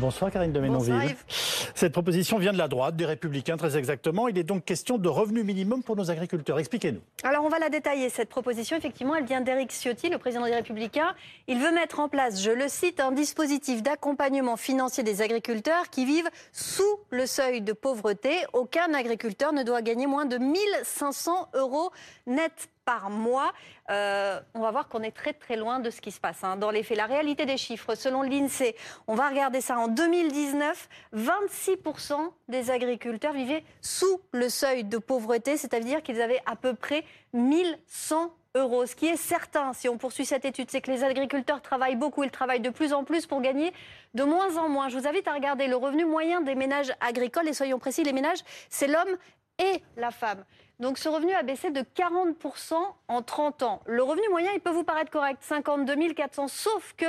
Bonsoir Karine de Ménonville. Cette proposition vient de la droite, des Républicains très exactement. Il est donc question de revenu minimum pour nos agriculteurs. Expliquez-nous. Alors on va la détailler, cette proposition. Effectivement, elle vient d'Éric Ciotti, le président des Républicains. Il veut mettre en place, je le cite, un dispositif d'accompagnement financier des agriculteurs qui vivent sous le seuil de pauvreté. Aucun agriculteur ne doit gagner moins de 1500 euros net par mois. Euh, on va voir qu'on est très très loin de ce qui se passe hein. dans les faits. La réalité des chiffres, selon l'INSEE, on va regarder ça en 2019, 26% des agriculteurs vivaient sous le seuil de pauvreté, c'est-à-dire qu'ils avaient à peu près 1100 euros. Ce qui est certain, si on poursuit cette étude, c'est que les agriculteurs travaillent beaucoup, ils travaillent de plus en plus pour gagner de moins en moins. Je vous invite à regarder le revenu moyen des ménages agricoles, et soyons précis, les ménages, c'est l'homme et la femme. Donc ce revenu a baissé de 40% en 30 ans. Le revenu moyen, il peut vous paraître correct, 52 400, sauf que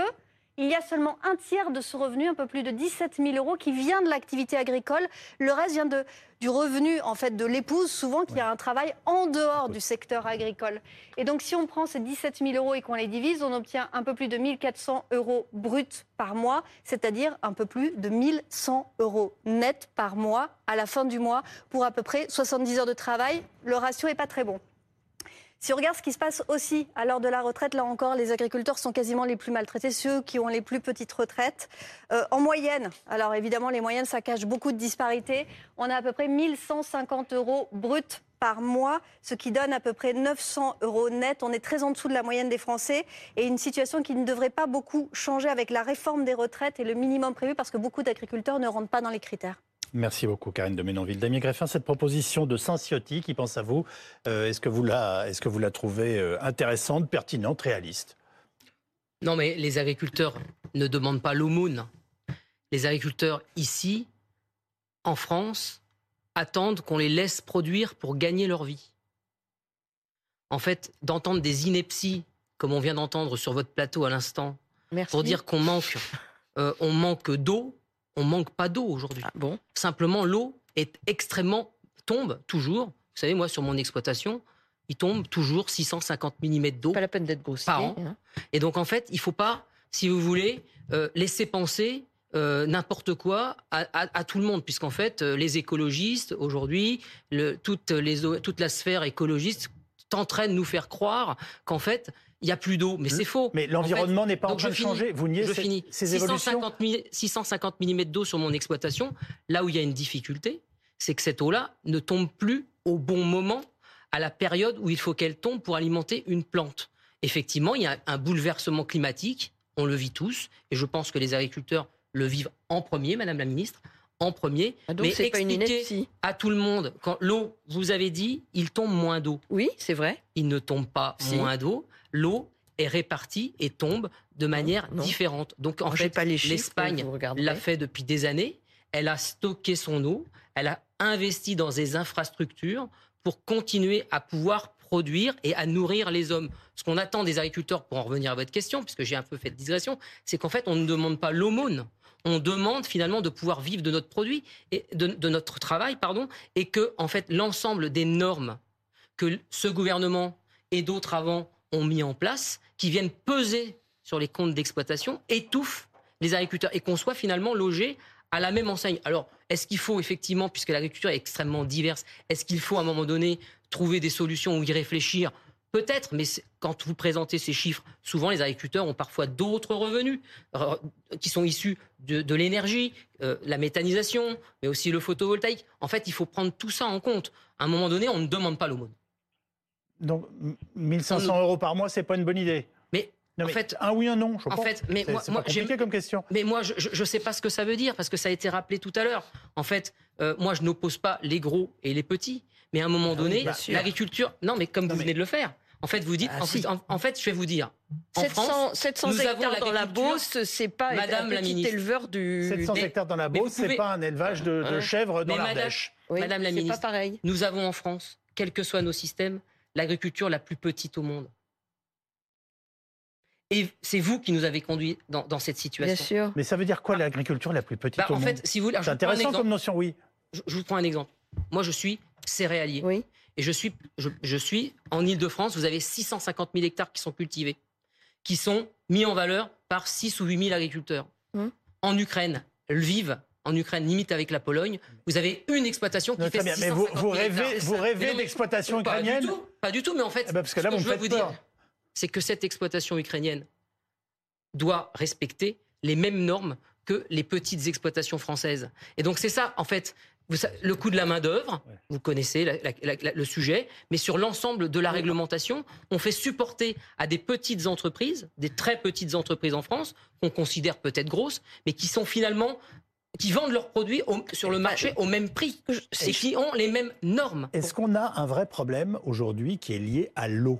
il y a seulement un tiers de ce revenu, un peu plus de 17 000 euros, qui vient de l'activité agricole. Le reste vient de, du revenu en fait de l'épouse, souvent qui a un travail en dehors du secteur agricole. Et donc, si on prend ces 17 000 euros et qu'on les divise, on obtient un peu plus de 1 400 euros bruts par mois, c'est-à-dire un peu plus de 1 100 euros net par mois à la fin du mois pour à peu près 70 heures de travail. Le ratio n'est pas très bon. Si on regarde ce qui se passe aussi à l'heure de la retraite, là encore, les agriculteurs sont quasiment les plus maltraités, ceux qui ont les plus petites retraites. Euh, en moyenne, alors évidemment, les moyennes, ça cache beaucoup de disparités. On a à peu près 1150 euros bruts par mois, ce qui donne à peu près 900 euros net. On est très en dessous de la moyenne des Français et une situation qui ne devrait pas beaucoup changer avec la réforme des retraites et le minimum prévu parce que beaucoup d'agriculteurs ne rentrent pas dans les critères. Merci beaucoup, Karine de Ménonville. Damien Greffin, cette proposition de Saint-Ciotti, qui pense à vous, euh, est-ce que, vous la, est que vous la trouvez euh, intéressante, pertinente, réaliste? Non, mais les agriculteurs ne demandent pas l'aumône. Les agriculteurs ici, en France, attendent qu'on les laisse produire pour gagner leur vie. En fait, d'entendre des inepties, comme on vient d'entendre sur votre plateau à l'instant, pour dire qu'on manque, euh, on manque d'eau, on manque pas d'eau aujourd'hui. Ah bon? Simplement, l'eau est extrêmement tombe toujours. Vous savez, moi, sur mon exploitation, il tombe toujours 650 mm d'eau. Pas la peine d'être grossier. Par an. Hein. Et donc, en fait, il faut pas, si vous voulez, euh, laisser penser euh, n'importe quoi à, tout le monde, puisqu'en fait, euh, les écologistes, aujourd'hui, toute, toute la sphère écologiste tenterait de nous faire croire qu'en fait, il n'y a plus d'eau. Mais c'est faux. Mais l'environnement n'est pas en train de changer. Vous niez je finis. 650, 650 mm d'eau sur mon exploitation. Là où il y a une difficulté, c'est que cette eau-là ne tombe plus au bon moment, à la période où il faut qu'elle tombe pour alimenter une plante. Effectivement, il y a un bouleversement climatique. On le vit tous. Et je pense que les agriculteurs le vivent en premier, Madame la Ministre en premier. Ah donc mais expliquer à tout le monde, quand l'eau, vous avez dit, il tombe moins d'eau. Oui, c'est vrai. Il ne tombe pas moins d'eau l'eau est répartie et tombe de manière différente. Donc en fait, l'Espagne l'a fait depuis des années. Elle a stocké son eau, elle a investi dans des infrastructures pour continuer à pouvoir produire et à nourrir les hommes. Ce qu'on attend des agriculteurs, pour en revenir à votre question, puisque j'ai un peu fait de digression, c'est qu'en fait, on ne demande pas l'aumône. On demande finalement de pouvoir vivre de notre produit et de, de notre travail, pardon, et que en fait l'ensemble des normes que ce gouvernement et d'autres avant ont mis en place, qui viennent peser sur les comptes d'exploitation, étouffent les agriculteurs et qu'on soit finalement logé à la même enseigne. Alors, est-ce qu'il faut effectivement, puisque l'agriculture est extrêmement diverse, est-ce qu'il faut à un moment donné trouver des solutions ou y réfléchir? Peut-être, mais quand vous présentez ces chiffres, souvent les agriculteurs ont parfois d'autres revenus euh, qui sont issus de, l'énergie, euh, la méthanisation, mais aussi le photovoltaïque. En fait, il faut prendre tout ça en compte. À un moment donné, on ne demande pas l'aumône. Donc 1500 euros par mois, c'est pas une bonne idée. Mais en fait, un oui, un non. Je en fait, mais moi, moi compliqué comme question. Mais moi, je ne sais pas ce que ça veut dire parce que ça a été rappelé tout à l'heure. En fait, euh, moi, je n'oppose pas les gros et les petits, mais à un moment ah donné, l'agriculture. Non, mais comme vous venez de le faire. En fait, vous dites. Ah, en, fait, je vais vous dire. En 700, France, 700 hectares dans la Beauce, c'est pas Madame un petit éleveur du. 700 hectares dans la Beauce, c'est pas un élevage de, chèvres dans l'Ardèche. Madame, Madame la ministre, pas pareil. nous avons en France, quels que soient nos systèmes, l'agriculture la plus petite au monde. Et c'est vous qui nous avez conduits dans, cette situation. Bien sûr. Mais ça veut dire quoi l'agriculture la plus petite bah, au en fait, si vous, c'est intéressant comme notion, oui. Je, vous prends un exemple. Moi, je suis céréalier. Oui. Et je suis, je, suis en Ile-de-France, vous avez 650 000 hectares qui sont cultivés, qui sont mis en valeur par 6 ou 8 000 agriculteurs. Hum. En Ukraine, Lviv, en Ukraine, limite avec la Pologne, vous avez une exploitation qui fait 650 Mais vous, vous rêvez, vous rêvez d'exploitation ukrainienne pas du, tout, mais en fait, eh ben, parce que là, ce que je veux vous dire, c'est que cette exploitation ukrainienne doit respecter les mêmes normes que les petites exploitations françaises. Et donc c'est ça, en fait, le coût de la main-d'œuvre, vous connaissez le sujet, mais sur l'ensemble de la réglementation, on fait supporter à des petites entreprises, des très petites entreprises en France, qu'on considère peut-être grosses, mais qui sont finalement qui vendent leurs produits sur le marché au même prix et qui ont les mêmes normes. Est-ce qu'on a un vrai problème aujourd'hui qui est lié à l'eau?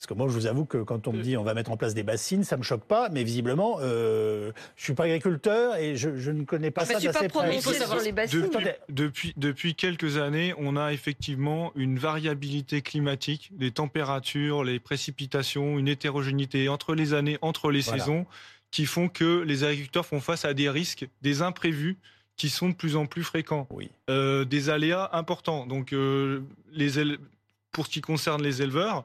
Parce que moi, je vous avoue que quand on me dit on va mettre en place des bassines, ça me choque pas, mais visiblement, euh, je suis pas agriculteur et je, ne connais pas ça d'assez près. Il faut savoir les bassines. Depuis, depuis, quelques années, on a effectivement une variabilité climatique, les températures, les précipitations, une hétérogénéité entre les années, entre les saisons, qui font que les agriculteurs font face à des risques, des imprévus qui sont de plus en plus fréquents, oui. euh, des aléas importants. Donc, euh, les pour ce qui concerne les éleveurs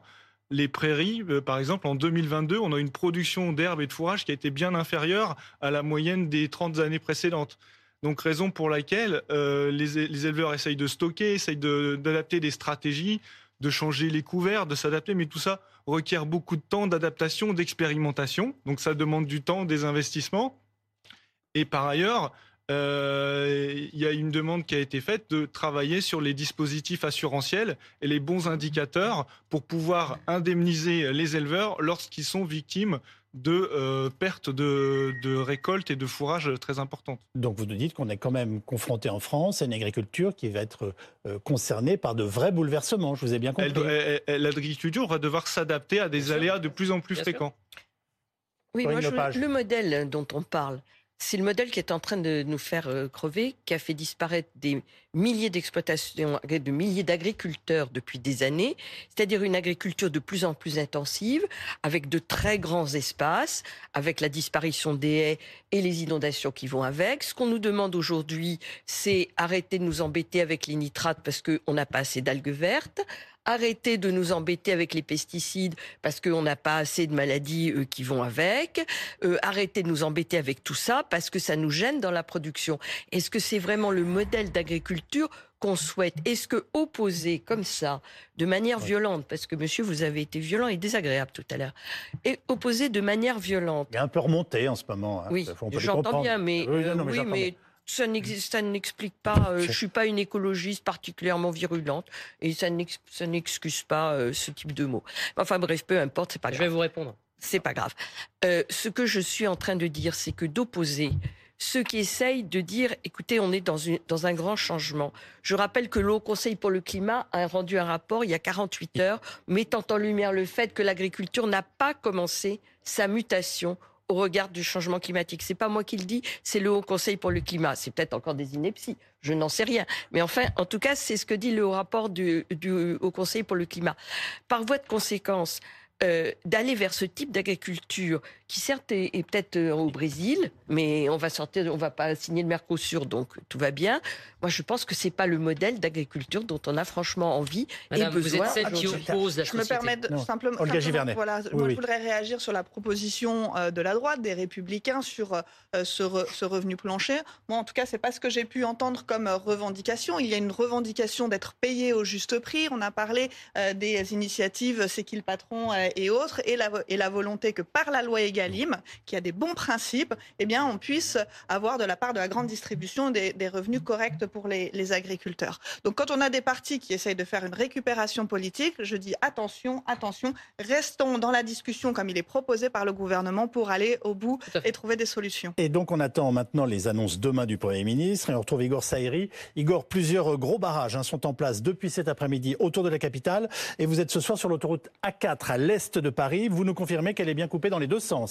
les prairies, euh, par exemple, en 2022, on a une production d'herbes et de fourrage qui a été bien inférieure à la moyenne des 30 années précédentes. Donc, raison pour laquelle les, éleveurs essayent de stocker, essayent d'adapter des stratégies, de changer les couverts, de s'adapter, mais tout ça requiert beaucoup de temps d'adaptation, d'expérimentation. Donc, ça demande du temps, des investissements. Et par ailleurs, euh, il y a une demande qui a été faite de travailler sur les dispositifs assurantiels et les bons indicateurs pour pouvoir indemniser les éleveurs lorsqu'ils sont victimes de euh, pertes de, récoltes et de fourrage très importantes. Donc vous nous dites qu'on est quand même confronté en France à une agriculture qui va être euh, concernée par de vrais bouleversements, je vous ai bien compris. L'agriculture va devoir s'adapter à des aléas de plus en plus fréquents. Oui, moi, le modèle dont on parle, c'est le modèle qui est en train de nous faire euh, crever, qui a fait disparaître des milliers d'exploitations, de milliers d'agriculteurs depuis des années, c'est-à-dire une agriculture de plus en plus intensive, avec de très grands espaces, avec la disparition des haies et les inondations qui vont avec. Ce qu'on nous demande aujourd'hui, c'est arrêter de nous embêter avec les nitrates parce qu'on n'a pas assez d'algues vertes, arrêter de nous embêter avec les pesticides parce qu'on n'a pas assez de maladies euh, qui vont avec, euh, arrêter de nous embêter avec tout ça parce que ça nous gêne dans la production. Est-ce que c'est vraiment le modèle d'agriculture qu'on souhaite? Est-ce que opposer comme ça, de manière violente, parce que monsieur, vous avez été violent et désagréable tout à l'heure, et opposer de manière violente? Il est un peu remonté en ce moment. Hein. Oui, j'entends bien, mais, oui, mais ça n'explique pas. Euh, je suis pas une écologiste particulièrement virulente et ça n'excuse pas euh, ce type de mots. Enfin bref, peu importe, c'est pas grave. Je vais vous répondre. C'est pas grave. Euh, ce que je suis en train de dire, c'est que d'opposer ceux qui essayent de dire, écoutez, on est dans, une, dans un grand changement. Je rappelle que le Conseil pour le climat a rendu un rapport il y a 48 heures mettant en lumière le fait que l'agriculture n'a pas commencé sa mutation au regard du changement climatique. C'est pas moi qui le dis, c'est le Haut Conseil pour le climat. C'est peut-être encore des inepties, je n'en sais rien. Mais enfin, en tout cas, c'est ce que dit le rapport du, Haut Conseil pour le climat. Par voie de conséquence, euh, d'aller vers ce type d'agriculture qui certes est, peut-être euh, au Brésil, mais on va sortir, on va pas signer le Mercosur, donc tout va bien. Moi, je pense que c'est pas le modèle d'agriculture dont on a franchement envie et besoin. Vous êtes celle qui oppose la Je me permets simplement, voilà, moi, je voudrais réagir sur la proposition euh, de la droite, des Républicains, sur ce, ce, revenu plancher. Moi, en tout cas, c'est pas ce que j'ai pu entendre comme revendication. Il y a une revendication d'être payé au juste prix. On a parlé des initiatives C'est qui le patron et autres, et la, et la volonté que par la loi Egalim, qui a des bons principes, eh bien, on puisse avoir de la part de la grande distribution des, des revenus corrects pour les, les, agriculteurs. Donc quand on a des partis qui essayent de faire une récupération politique, je dis attention, attention, restons dans la discussion comme il est proposé par le gouvernement pour aller au bout et trouver des solutions. Et donc on attend maintenant les annonces demain du Premier ministre et on retrouve Igor Saïri. Igor, plusieurs gros barrages hein, sont en place depuis cet après-midi autour de la capitale et vous êtes ce soir sur l'autoroute A4 à l'est de Paris. Vous nous confirmez qu'elle est bien coupée dans les deux sens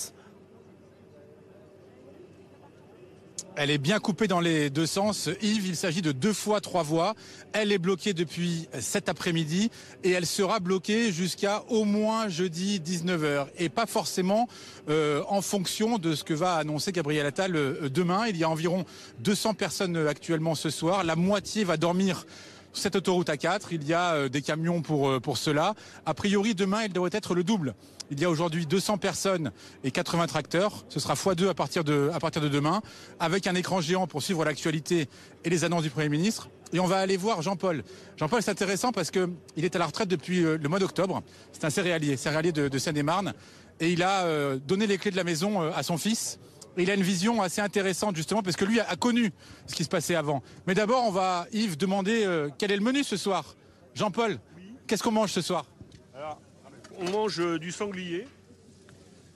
Elle est bien coupée dans les deux sens. Yves, il s'agit de deux fois trois voies. Elle est bloquée depuis cet après-midi et elle sera bloquée jusqu'à au moins jeudi 19h. Et pas forcément euh, en fonction de ce que va annoncer Gabriel Attal euh, demain. Il y a environ 200 personnes actuellement ce soir. La moitié va dormir cette autoroute A4, il y a des camions pour, pour cela. A priori, demain, il devrait être le double. Il y a aujourd'hui 200 personnes et 80 tracteurs. Ce sera x2 à partir de, à partir de demain, avec un écran géant pour suivre l'actualité et les annonces du Premier ministre. Et on va aller voir Jean-Paul. Jean-Paul, c'est intéressant parce qu'il est à la retraite depuis le mois d'octobre. C'est un céréalier, céréalier de Seine-et-Marne. Et il a donné les clés de la maison à son fils il a une vision assez intéressante justement parce que lui a, connu ce qui se passait avant. Mais d'abord, on va Yves demander euh, quel est le menu ce soir? Jean-Paul, qu'est-ce qu'on mange ce soir? On mange euh, du sanglier.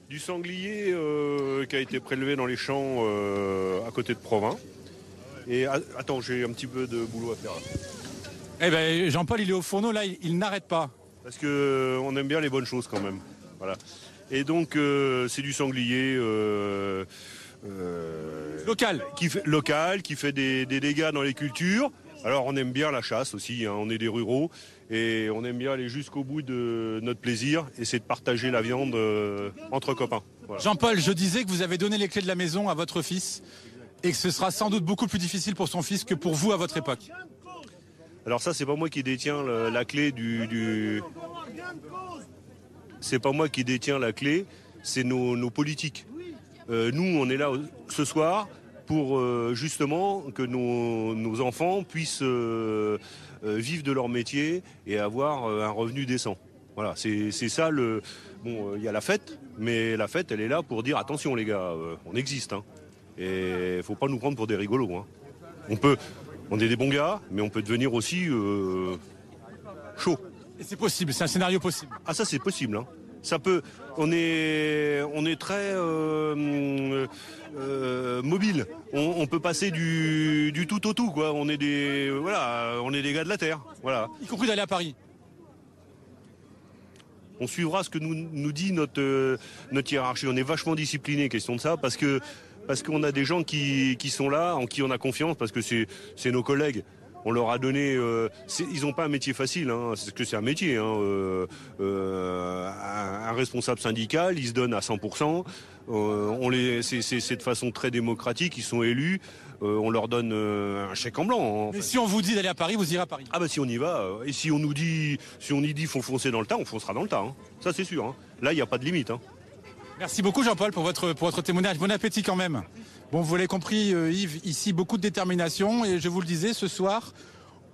Du sanglier euh, qui a été prélevé dans les champs à côté de Provins. Et attends, j'ai un petit peu de boulot à faire. Eh ben, Jean-Paul, il est au fourneau là, il, n'arrête pas. Parce que on aime bien les bonnes choses quand même. Voilà. Et donc, euh, c'est du sanglier. Euh, euh, local. Qui fait, local, qui fait des, dégâts dans les cultures. Alors, on aime bien la chasse aussi, hein. on est des ruraux. Et on aime bien aller jusqu'au bout de notre plaisir, et c'est de partager la viande entre copains. Jean-Paul, je disais que vous avez donné les clés de la maison à votre fils, et que ce sera sans doute beaucoup plus difficile pour son fils que pour vous à votre époque. Alors ça, c'est pas moi qui détiens la clé du, c'est pas moi qui détiens la clé, c'est nos, politiques. Euh, nous, on est là ce soir pour euh, justement que nos, enfants puissent euh, vivre de leur métier et avoir un revenu décent. Voilà, c'est ça le. Bon, il y a la fête, mais la fête, elle est là pour dire attention les gars, on existe. Hein, et faut pas nous prendre pour des rigolos. Hein. On peut, on est des bons gars, mais on peut devenir aussi chaud. Et c'est possible, c'est un scénario possible. Ah ça c'est possible. Hein. Ça peut. On est, on est très euh, euh, mobile. On, peut passer du, du, tout au tout, quoi. On est des, voilà, on est des gars de la terre, voilà. Y compris d'aller à Paris. On suivra ce que nous, nous dit notre, notre hiérarchie. On est vachement discipliné, question de ça, parce que parce qu'on a des gens qui, qui sont là, en qui on a confiance, parce que c'est nos collègues on leur a donné. Euh, ils n'ont pas un métier facile, hein, c'est ce que c'est un métier. Hein, euh, euh, un, responsable syndical, il se donne à 100%. on les, c'est, de façon très démocratique, ils sont élus. on leur donne un chèque en blanc. Mais si on vous dit d'aller à Paris, vous irez à Paris. Ah bah si on y va, et si on nous dit, si on y dit faut foncer dans le tas, on foncera dans le tas. Hein. Ça c'est sûr. Là il n'y a pas de limite. Merci beaucoup Jean-Paul pour votre, pour votre témoignage. Bon appétit quand même. Bon, vous l'avez compris euh, Yves, ici beaucoup de détermination et je vous le disais, ce soir,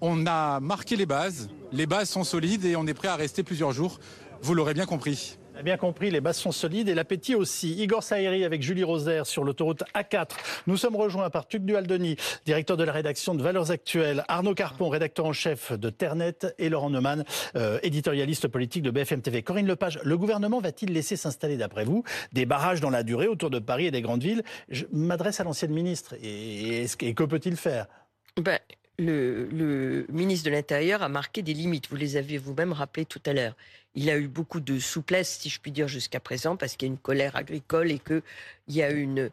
on a marqué les bases. Les bases sont solides et on est prêt à rester plusieurs jours. Vous l'aurez bien compris bien compris, les bases sont solides et l'appétit aussi. Igor Saïri avec Julie Rosaire sur l'autoroute A4. Nous sommes rejoints par Tuc Dualdoni, directeur de la rédaction de Valeurs Actuelles, Arnaud Carpon, rédacteur en chef de Ternet et Laurent Neumann, euh, éditorialiste politique de BFM TV. Corinne Lepage, le gouvernement va-t-il laisser s'installer, d'après vous, des barrages dans la durée autour de Paris et des grandes villes? Je m'adresse à l'ancienne ministre. Et, et que peut-il faire? Ben, le, ministre de l'Intérieur a marqué des limites. Vous les avez vous-même rappelées tout à l'heure. Il a eu beaucoup de souplesse, si je puis dire, jusqu'à présent, parce qu'il y a une colère agricole et qu'il y a une,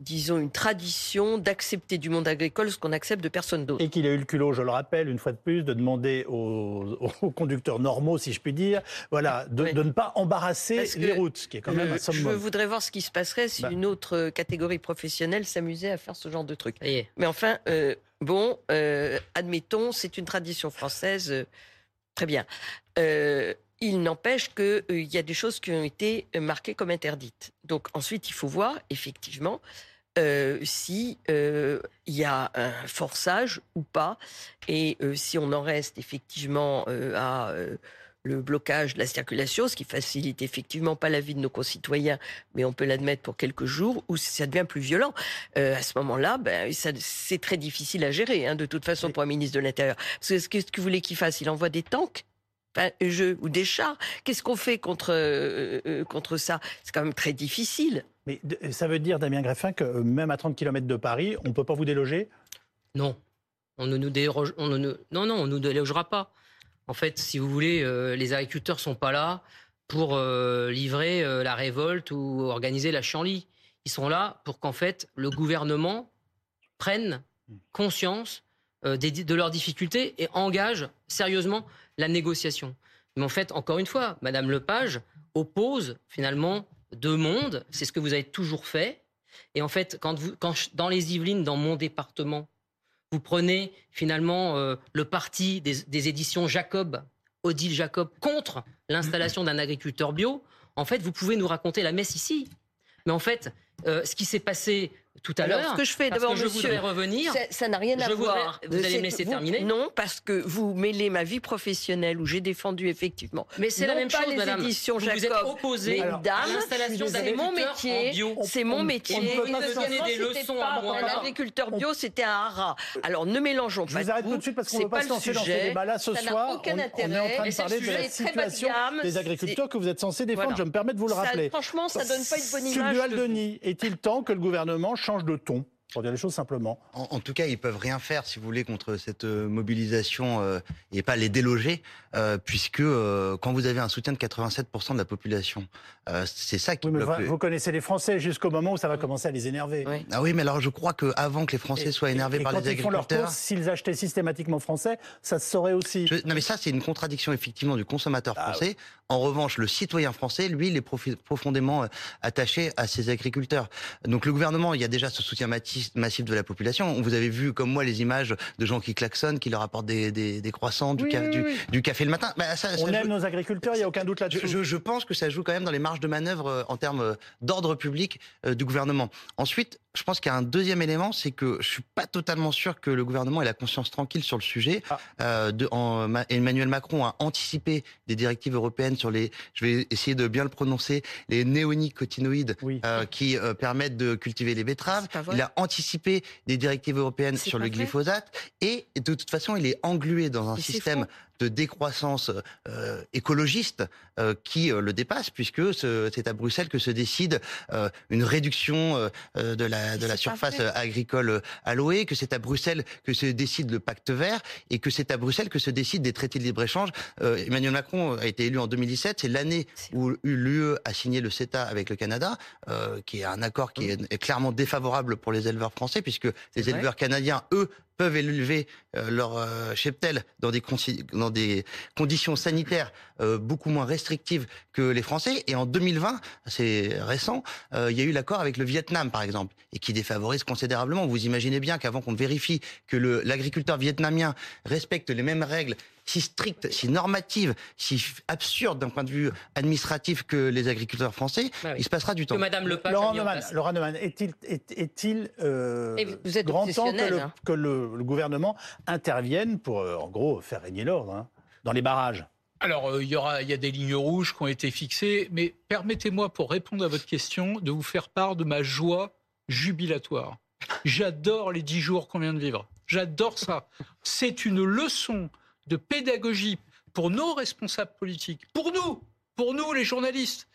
disons, une tradition d'accepter du monde agricole ce qu'on accepte de personne d'autre. Et qu'il a eu le culot, je le rappelle, une fois de plus, de demander aux, conducteurs normaux, si je puis dire, voilà, de, ne pas embarrasser les routes, ce qui est quand même un summum. Je voudrais voir ce qui se passerait si bah. une autre catégorie professionnelle s'amusait à faire ce genre de truc. Mais enfin, euh, bon, euh, admettons, c'est une tradition française, euh, très bien. Il n'empêche qu'il euh, y a des choses qui ont été euh, marquées comme interdites. Donc ensuite, il faut voir effectivement euh, si il y a un forçage ou pas, et si on en reste effectivement à le blocage de la circulation, ce qui facilite effectivement pas la vie de nos concitoyens, mais on peut l'admettre pour quelques jours, ou si ça devient plus violent. à ce moment-là, ben, c'est très difficile à gérer, hein, de toute façon, pour un ministre de l'Intérieur. Parce que qu'est-ce que vous voulez qu'il fasse Il envoie des tanks? Jeu ou des chats. Qu'est-ce qu'on fait contre, euh, euh, contre ça? C'est quand même très difficile. Mais ça veut dire, Damien Greffin, que euh, même à 30 km de Paris, on ne peut pas vous déloger? Non. On ne nous déroge, on ne, non, non, on nous délogera pas. En fait, si vous voulez, les agriculteurs sont pas là pour livrer la révolte ou organiser la chanlie. Ils sont là pour qu'en fait le gouvernement prenne conscience de leurs difficultés et engage sérieusement la négociation. Mais en fait, encore une fois, Madame Lepage oppose finalement deux mondes. C'est ce que vous avez toujours fait. Et en fait, quand, vous, quand dans les Yvelines, dans mon département, vous prenez finalement euh, le parti des, éditions Jacob, Odile Jacob, contre l'installation d'un agriculteur bio, en fait, vous pouvez nous raconter la messe ici. Mais en fait, euh, ce qui s'est passé tout à l'heure. Ce que je fais d'abord, je voudrais revenir. Ça n'a rien à voir. Vous allez me laisser terminer Non, parce que vous mêlez ma vie professionnelle où j'ai défendu effectivement. Mais c'est la même pas chose, les madame. éditions vous Jacob. Vous êtes opposé à l'installation C'est mon métier. C'est mon métier. On ne peut pas donner des leçons à moi. Un agriculteur bio, c'était un haras. Alors ne mélangeons pas. Je vous arrête tout de suite parce qu'on ne peut pas se lancer dans ce débat-là ce soir. On est en train de parler de la situation des agriculteurs que vous êtes censé défendre. Je me permets de vous le rappeler. Franchement, ça donne pas une bonne image. Denis, est-il temps que le gouvernement change de ton pour dire les choses simplement. En, tout cas, ils peuvent rien faire, si vous voulez, contre cette euh, mobilisation euh, et pas les déloger, euh, puisque quand vous avez un soutien de 87% de la population, c'est ça qui oui, mais Vous connaissez les Français jusqu'au moment où ça va commencer à les énerver. Oui. Ah oui, mais alors je crois qu'avant que les Français soient énervés par les agriculteurs, s'ils achetaient systématiquement français, ça se saurait aussi. non, mais ça, c'est une contradiction effectivement du consommateur ah français. En revanche, le citoyen français, lui, il est profondément attaché à ses agriculteurs. Donc le gouvernement, il y a déjà ce soutien massif de la population. Vous avez vu, comme moi, les images de gens qui klaxonnent, qui leur apportent des, des, croissants, du, du, café le matin. Bah, ça, On aime nos agriculteurs, il n'y a aucun doute là-dessus. Je, je, pense que ça joue quand même dans les marges de manœuvre euh, en termes euh, d'ordre public euh, du gouvernement. Ensuite, je pense qu'il y a un deuxième élément, c'est que je suis pas totalement sûr que le gouvernement ait la conscience tranquille sur le sujet. Ah. de, en, Emmanuel Macron a anticipé des directives européennes sur les, je vais essayer de bien le prononcer, les néonicotinoïdes qui permettent de cultiver les betteraves. Il a anticipé des directives européennes sur le glyphosate et de toute façon, il est englué dans un système de décroissance euh, écologiste euh, qui euh, le dépasse, puisque c'est à Bruxelles que se décide une réduction de la, de la surface agricole allouée, que c'est à Bruxelles que se décide le pacte vert, et que c'est à Bruxelles que se décident des traités de libre-échange. Emmanuel Macron a été élu en 2017, c'est l'année où l'UE a signé le CETA avec le Canada, qui est un accord qui est, est, clairement défavorable pour les éleveurs français, puisque les éleveurs canadiens, eux, peuvent élever euh, leur euh, cheptel dans des, dans des conditions sanitaires euh, beaucoup moins restrictives que les Français. Et en 2020, c'est récent, il y a eu l'accord avec le Vietnam, par exemple, et qui défavorise considérablement. Vous imaginez bien qu'avant qu'on vérifie que l'agriculteur vietnamien respecte les mêmes règles si stricte, si normative, si absurde d'un point de vue administratif que les agriculteurs français, bah il se passera du temps. Que Madame Le Laurent Neumann, est-il est, euh, grand temps que, le, hein. que le, gouvernement intervienne pour, euh, en gros, faire régner l'ordre hein, dans les barrages? Alors, euh, il y aura, il y a des lignes rouges qui ont été fixées, mais permettez-moi, pour répondre à votre question, de vous faire part de ma joie jubilatoire. J'adore les dix jours qu'on vient de vivre. J'adore ça. C'est une leçon de pédagogie pour nos responsables politiques, pour nous, pour nous les journalistes,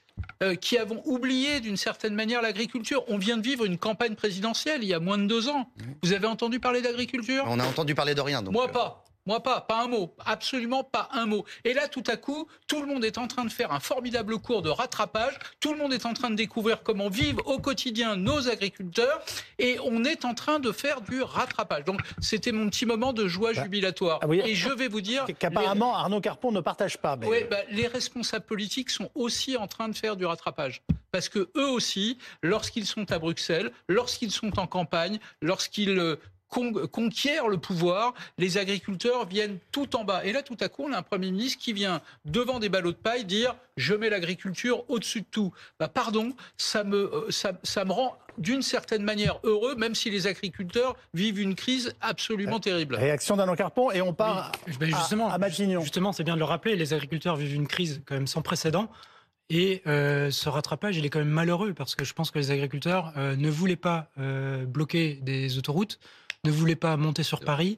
euh, qui avons oublié d'une certaine manière l'agriculture. On vient de vivre une campagne présidentielle il y a moins de deux ans. Vous avez entendu parler d'agriculture? On a entendu parler de rien. Donc Moi euh, pas. Moi pas, pas un mot, absolument pas un mot. Et là, tout à coup, tout le monde est en train de faire un formidable cours de rattrapage, tout le monde est en train de découvrir comment vivent au quotidien nos agriculteurs, et on est en train de faire du rattrapage. Donc c'était mon petit moment de joie bah, jubilatoire. Ah et je vais vous dire... Qu'apparemment Arnaud Carpon ne partage pas. Oui, bah, les responsables politiques sont aussi en train de faire du rattrapage. Parce que eux aussi, lorsqu'ils sont à Bruxelles, lorsqu'ils sont en campagne, lorsqu'ils euh, conquiert le pouvoir, les agriculteurs viennent tout en bas. Et là, tout à coup, on a un Premier ministre qui vient devant des ballots de paille dire je mets l'agriculture au-dessus de tout. Bah, pardon, ça me, euh, ça, me rend d'une certaine manière heureux, même si les agriculteurs vivent une crise absolument euh, terrible. Réaction d'Alain Carpon, et on part justement, à, Matignon. Justement, c'est bien de le rappeler, les agriculteurs vivent une crise quand même sans précédent. Et euh, ce rattrapage, il est quand même malheureux parce que je pense que les agriculteurs ne voulaient pas bloquer des autoroutes, ne voulait pas monter sur Paris.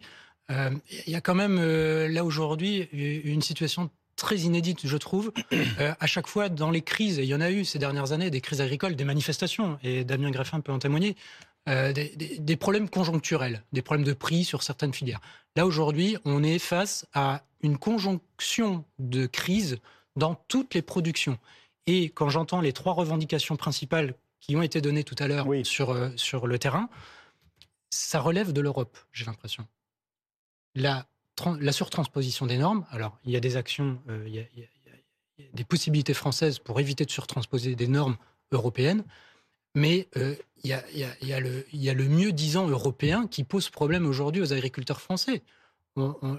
Euh, il y a quand même euh, là aujourd'hui une situation très inédite, je trouve. Euh, à chaque fois, dans les crises, et il y en a eu ces dernières années, des crises agricoles, des manifestations, et Damien Greffin peut en témoigner, des, problèmes conjoncturels, des problèmes de prix sur certaines filières. Là, aujourd'hui, on est face à une conjonction de crises dans toutes les productions. Et quand j'entends les trois revendications principales qui ont été données tout à l'heure sur, sur le terrain, ça relève de l'Europe, j'ai l'impression. La, la, surtransposition des normes, alors il y a des actions, euh, il, y a, des possibilités françaises pour éviter de surtransposer des normes européennes. Mais il y, a, le, mieux-disant européen qui pose problème aujourd'hui aux agriculteurs français.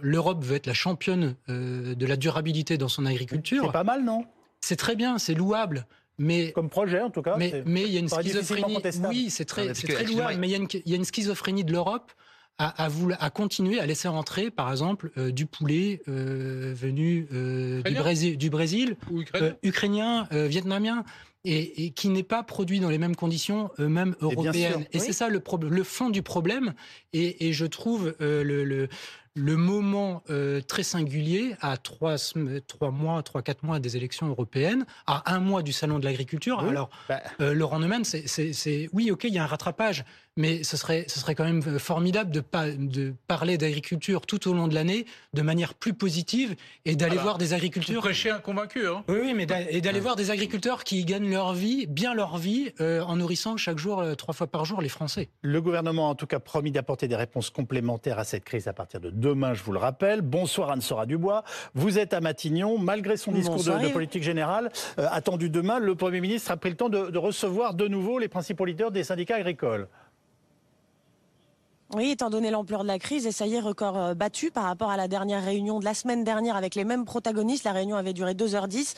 L'Europe veut être la championne de la durabilité dans son agriculture. C'est pas mal, non? C'est très bien, c'est louable. Mais, Comme projet, en tout cas. Mais, il y a une schizophrénie. Oui, c'est très, très louable, mais il y, a une, schizophrénie de l'Europe à, à, continuer à laisser rentrer, par exemple, euh, du poulet euh, venu euh, du Brésil, du Brésil ukrainien, vietnamien. Et, qui n'est pas produit dans les mêmes conditions, même européennes. Et, c'est ça le, le, fond du problème. Et, je trouve le, le moment euh, très singulier à trois, trois mois, trois, quatre mois des élections européennes, à un mois du salon de l'agriculture. Alors, bah. euh, Laurent Neumann, c'est, oui, ok, il y a un rattrapage, mais ce serait, ce serait quand même formidable de, de parler d'agriculture tout au long de l'année de manière plus positive et d'aller voir des agriculteurs. Prêcher un convaincu, hein Oui, oui, mais et d'aller voir des agriculteurs qui gagnent leur vie, bien leur vie, euh, en nourrissant chaque jour, trois fois par jour, les Français. Le gouvernement a en tout cas promis d'apporter des réponses complémentaires à cette crise à partir de demain, je vous le rappelle. Bonsoir Anne-Sora Dubois. Vous êtes à Matignon. Malgré son discours de, politique générale euh, attendu demain, le Premier ministre a pris le temps de, recevoir de nouveau les principaux leaders des syndicats agricoles. Oui, étant donné l'ampleur de la crise, et ça y est, record euh, battu par rapport à la dernière réunion de la semaine dernière avec les mêmes protagonistes. La réunion avait duré 2h10.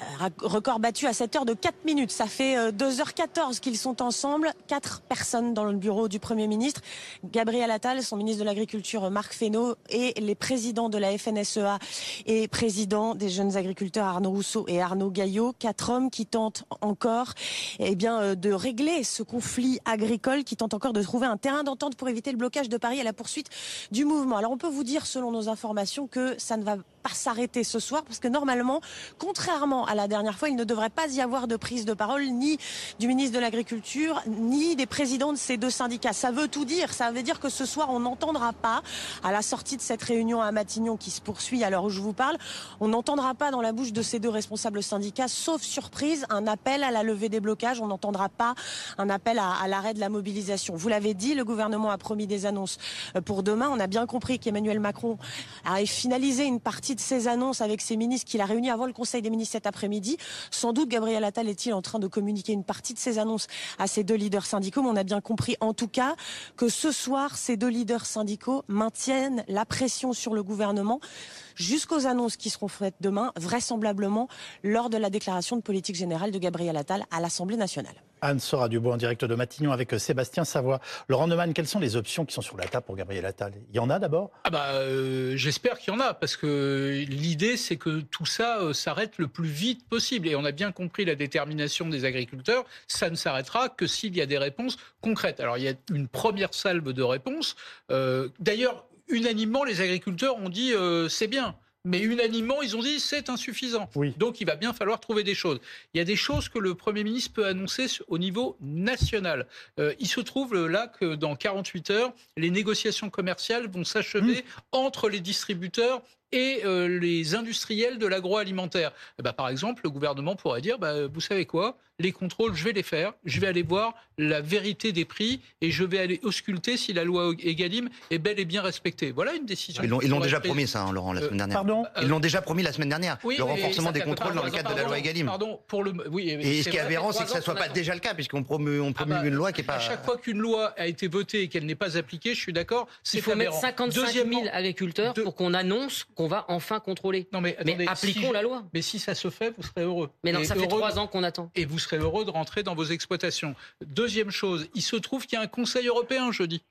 Euh, record battu à 7 heures de 4 minutes. Ça fait 2h14 euh, qu'ils sont ensemble. Quatre personnes dans le bureau du Premier ministre. Gabriel Attal, son ministre de l'Agriculture Marc Fesneau et les présidents de la FNSEA et président des jeunes agriculteurs Arnaud Rousseau et Arnaud Gaillot. Quatre hommes qui tentent encore eh bien, euh, de régler ce conflit agricole, qui tentent encore de trouver un terrain d'entente pour éviter le blocage de Paris et la poursuite du mouvement. Alors on peut vous dire, selon nos informations, que ça ne va pas s'arrêter ce soir parce que normalement, contrairement à la dernière fois, il ne devrait pas y avoir de prise de parole ni du ministre de l'Agriculture ni des présidents de ces deux syndicats. Ça veut tout dire. Ça veut dire que ce soir, on n'entendra pas, à la sortie de cette réunion à Matignon qui se poursuit à l'heure où je vous parle, on n'entendra pas dans la bouche de ces deux responsables syndicats, sauf surprise, un appel à la levée des blocages. On n'entendra pas un appel à, à l'arrêt de la mobilisation. Vous l'avez dit, le gouvernement a promis des annonces euh, pour demain. On a bien compris qu'Emmanuel Macron a finalisé une partie de ces annonces avec ses ministres qu'il a réunis avant le Conseil des ministres cet après-midi. Sans doute, Gabriel Attal est-il en train de communiquer une partie de ces annonces à ces deux leaders syndicaux. Mais on a bien compris, en tout cas, que ce soir, ces deux leaders syndicaux maintiennent la pression sur le gouvernement jusqu'aux annonces qui seront faites demain, vraisemblablement lors de la déclaration de politique générale de Gabriel Attal à l'Assemblée nationale. Anne Sora Dubois en direct de Matignon avec euh, Sébastien Savoie. Laurent Neumann, quelles sont les options qui sont sur la table pour Gabriel Attal? Il y en a d'abord? Ah bah, euh, J'espère qu'il y en a, parce que l'idée, c'est que tout ça euh, s'arrête le plus vite possible. Et on a bien compris la détermination des agriculteurs. Ça ne s'arrêtera que s'il y a des réponses concrètes. Alors, il y a une première salve de réponses. D'ailleurs, unanimement, les agriculteurs ont dit c'est bien mais unanimement, ils ont dit c'est insuffisant. Donc il va bien falloir trouver des choses. Il y a des choses que le Premier ministre peut annoncer au niveau national. Euh, il se trouve euh, là que dans 48 heures, les négociations commerciales vont s'achever mmh. entre les distributeurs et euh, les industriels de l'agroalimentaire. Eh ben, par exemple, le gouvernement pourrait dire, bah, vous savez quoi, les contrôles, je vais les faire, je vais aller voir la vérité des prix et je vais aller ausculter si la loi Egalim est belle et bien respectée. Voilà une décision. Ils l'ont déjà promis ça, hein, Laurent, la euh, semaine dernière. Pardon Ils l'ont déjà promis la semaine dernière, le renforcement des contrôles dans le cadre de la loi Egalim. Pardon, pour le, oui, et ce qui est aberrant, c'est que ça ne soit pas déjà le cas, puisqu'on promue, on ah bah, une loi qui n'est pas... À chaque fois qu'une loi a été votée et qu'elle n'est pas appliquée, je suis d'accord, c'est Il faut mettre 55 000 agriculteurs pour qu'on annonce qu'on va enfin contrôler. Non mais, appliquons la loi. Mais si ça se fait, vous serez heureux. Mais non, ça fait trois ans qu'on attend. Et vous serez heureux de rentrer dans vos exploitations. Deuxième chose, il se trouve qu'il y a un Conseil européen jeudi.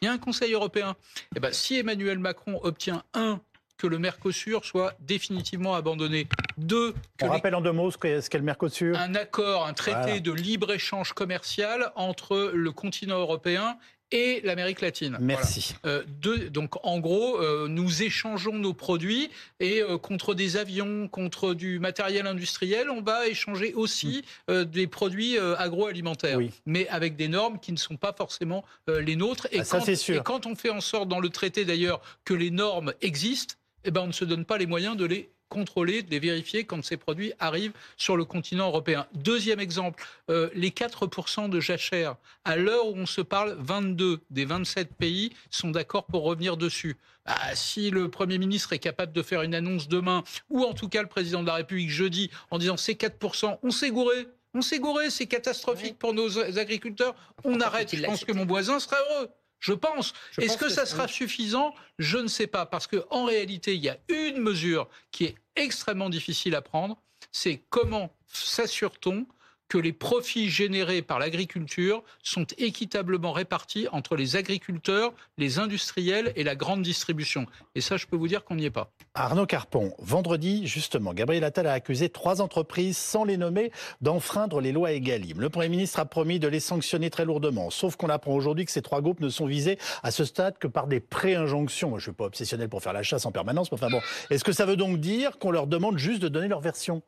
Il y a un Conseil européen. Eh ben, si Emmanuel Macron obtient un que le Mercosur soit définitivement abandonné. Deux, que on rappelle en deux mots ce qu'est le Mercosur. Un accord, un traité de libre échange commercial entre le continent européen et l'Amérique latine. Merci. Euh, donc en gros, euh, nous échangeons nos produits et euh, contre des avions, contre du matériel industriel, on va échanger aussi mm. des produits agroalimentaires, mais avec des normes qui ne sont pas forcément les nôtres. Et, ah, ça, quand, sûr. et quand on fait en sorte dans le traité d'ailleurs que les normes existent, eh ben on ne se donne pas les moyens de les contrôler, de les vérifier quand ces produits arrivent sur le continent européen. Deuxième exemple, euh, les 4% de jachère. À l'heure où on se parle, 22 des 27 pays sont d'accord pour revenir dessus. Ah, si le Premier ministre est capable de faire une annonce demain, ou en tout cas le Président de la République jeudi, en disant ces 4%, on s'est gouré, On s'est gouré, c'est catastrophique pour nos agriculteurs. On arrête. Je pense que mon voisin serait heureux. Je pense. Est-ce que, ça sera suffisant? Je ne sais pas. Parce qu'en réalité, il y a une mesure qui est extrêmement difficile à prendre. C'est comment s'assure-t-on que les profits générés par l'agriculture sont équitablement répartis entre les agriculteurs, les industriels et la grande distribution. Et ça, je peux vous dire qu'on n'y est pas. Arnaud Carpon, vendredi, justement, Gabriel Attal a accusé trois entreprises, sans les nommer, d'enfreindre les lois Egalim. Le Premier ministre a promis de les sanctionner très lourdement. Sauf qu'on apprend aujourd'hui que ces trois groupes ne sont visés à ce stade que par des pré-injonctions. Je ne suis pas obsessionnel pour faire la chasse en permanence, mais enfin bon. Est-ce que ça veut donc dire qu'on leur demande juste de donner leur version?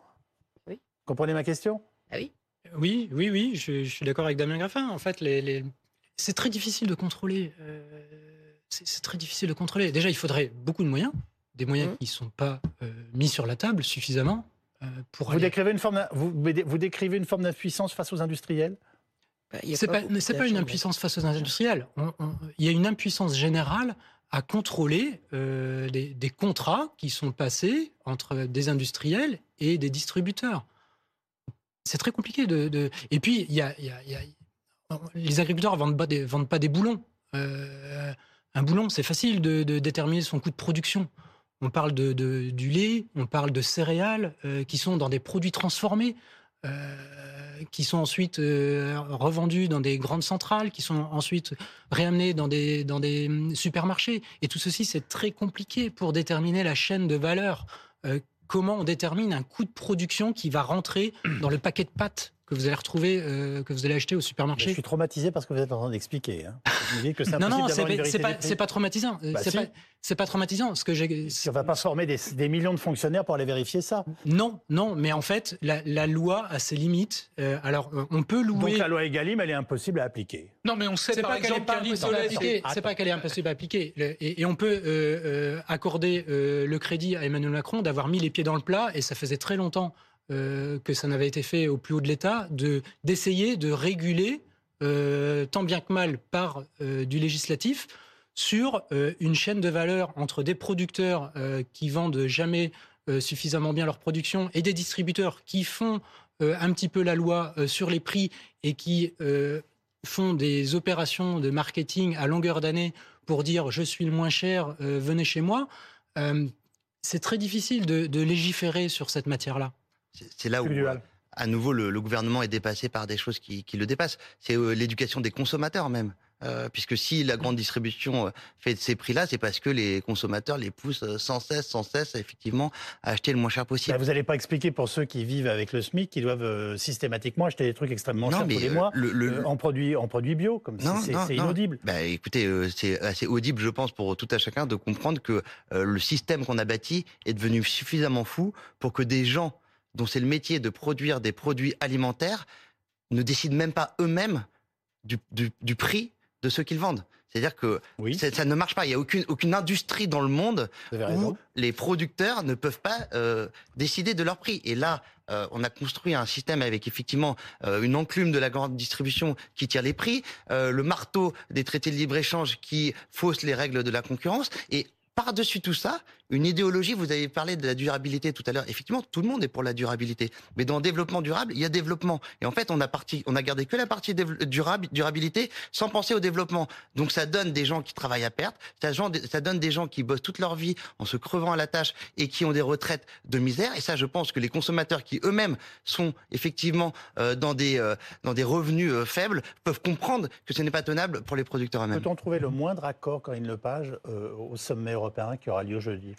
Oui. Comprenez ma question? Ah oui. Oui, oui, oui, je, suis d'accord avec Damien Graffin. En fait, les, c'est très difficile de contrôler. Euh, c'est très difficile de contrôler. Déjà, il faudrait beaucoup de moyens, des moyens mmh. qui ne sont pas euh, mis sur la table suffisamment euh, pour. Vous décrivez une forme, vous, vous décrivez une forme d'impuissance face aux industriels? Bah, c'est pas, pas, pas une impuissance face aux industriels. Il y a une impuissance générale à contrôler des, des, contrats qui sont passés entre des industriels et des distributeurs c'est très compliqué de, Et puis, y a, les agriculteurs vendent, pas des, vendent pas des boulons. Euh, un boulon, c'est facile de, déterminer son coût de production. On parle de, du lait, on parle de céréales euh, qui sont dans des produits transformés, euh, qui sont ensuite revendus dans des grandes centrales, qui sont ensuite réamenés dans des, dans des supermarchés. Et tout ceci, c'est très compliqué pour déterminer la chaîne de valeur comment on détermine un coût de production qui va rentrer dans le paquet de pâtes que vous allez retrouver, euh, que vous allez acheter au supermarché. Je suis traumatisé parce que vous êtes en train d'expliquer. Hein. non, non, c'est pas, pas, traumatisant. Bah, c'est pas, traumatisant. Ce que j'ai. On va pas former des, millions de fonctionnaires pour aller vérifier ça. Non, non, mais en fait, la, loi a ses limites. Euh, alors, euh, on peut louer. Donc la loi Egalim, elle est impossible à appliquer. Non, mais on sait par exemple qu'elle est impossible à appliquer. C'est pas qu'elle est impossible à appliquer. Et, on peut accorder le crédit à Emmanuel Macron d'avoir mis les pieds dans le plat, et ça faisait très longtemps euh, que ça n'avait été fait au plus haut de l'État, d'essayer de, réguler, euh, tant bien que mal par euh, du législatif, sur une chaîne de valeur entre des producteurs qui vendent jamais suffisamment bien leur production et des distributeurs qui font un petit peu la loi sur les prix et qui font des opérations de marketing à longueur d'année pour dire je suis le moins cher, venez chez moi. c'est très difficile de légiférer sur cette matière-là. C'est là où, à nouveau, le, gouvernement est dépassé par des choses qui, le dépassent. C'est euh, l'éducation des consommateurs même. Euh, puisque si la grande distribution euh, fait ces prix-là, c'est parce que les consommateurs les poussent sans cesse, sans cesse, effectivement, à acheter le moins cher possible. Bah, vous n'allez pas expliquer pour ceux qui vivent avec le SMIC, qui doivent systématiquement acheter des trucs extrêmement chers tous les mois en produits en produits bio, comme c'est inaudible. Bah, écoutez, c'est assez audible, je pense, pour tout à chacun de comprendre que le système qu'on a bâti est devenu suffisamment fou pour que des gens dont c'est le métier de produire des produits alimentaires, ne décident même pas eux-mêmes du, prix de ce qu'ils vendent. C'est-à-dire que ça ne marche pas. Il n'y a aucune, aucune industrie dans le monde où les producteurs ne peuvent pas euh, décider de leur prix. Et là, euh, on a construit un système avec effectivement euh, une enclume de la grande distribution qui tire les prix, le marteau des traités de libre-échange qui fausse les règles de la concurrence. Et par-dessus tout ça, une idéologie, vous avez parlé de la durabilité tout à l'heure. Effectivement, tout le monde est pour la durabilité. Mais dans le développement durable, il y a développement. Et en fait, on a, parti, on a gardé que la partie durable, durabilité sans penser au développement. Donc ça donne des gens qui travaillent à perte, ça, donne des gens qui bossent toute leur vie en se crevant à la tâche et qui ont des retraites de misère. Et ça, je pense que les consommateurs qui eux-mêmes sont effectivement euh, dans, des, euh, dans des revenus euh, faibles peuvent comprendre que ce n'est pas tenable pour les producteurs eux-mêmes. Peut-on trouver le moindre accord, Corinne Lepage, au sommet européen qui aura lieu jeudi?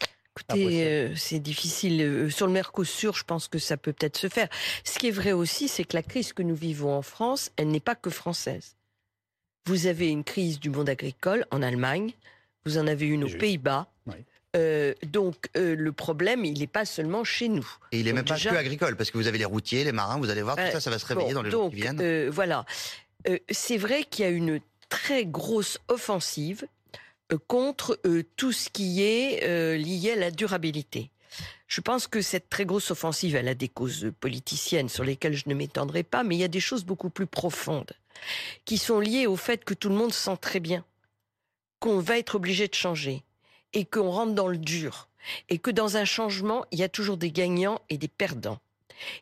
Écoutez, euh, c'est difficile. Euh, sur le Mercosur, je pense que ça peut peut-être se faire. Ce qui est vrai aussi, c'est que la crise que nous vivons en France, elle n'est pas que française. Vous avez une crise du monde agricole en Allemagne, vous en avez une aux Pays-Bas. Euh, donc le problème, il n'est pas seulement chez nous. Et il n'est même pas que agricole, parce que vous avez les routiers, les marins, vous allez voir, tout ça, ça va se réveiller dans les jours qui viennent. voilà. c'est vrai qu'il y a une très grosse offensive contre euh, tout ce qui est euh, lié à la durabilité. Je pense que cette très grosse offensive, elle a des causes politiciennes sur lesquelles je ne m'étendrai pas, mais il y a des choses beaucoup plus profondes qui sont liées au fait que tout le monde sent très bien qu'on va être obligé de changer et qu'on rentre dans le dur et que dans un changement, il y a toujours des gagnants et des perdants.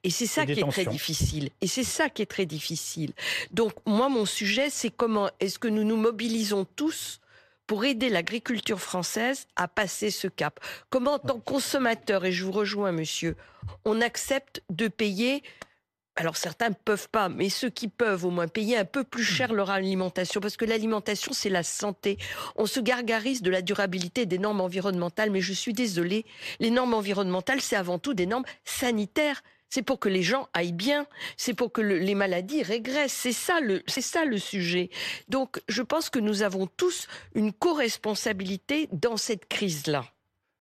Et c'est ça qui est très difficile. Et c'est ça qui est très difficile. Donc moi, mon sujet, c'est comment est-ce que nous nous mobilisons tous pour aider l'agriculture française à passer ce cap Comment, en tant que consommateur, et je vous rejoins, monsieur, on accepte de payer alors certains ne peuvent pas, mais ceux qui peuvent au moins payer un peu plus cher leur alimentation, parce que l'alimentation, c'est la santé. On se gargarise de la durabilité des normes environnementales, mais je suis désolée, les normes environnementales, c'est avant tout des normes sanitaires. C'est pour que les gens aillent bien, c'est pour que les maladies régressent. C'est ça le, c'est ça le sujet. Donc, je pense que nous avons tous une co-responsabilité dans cette crise-là.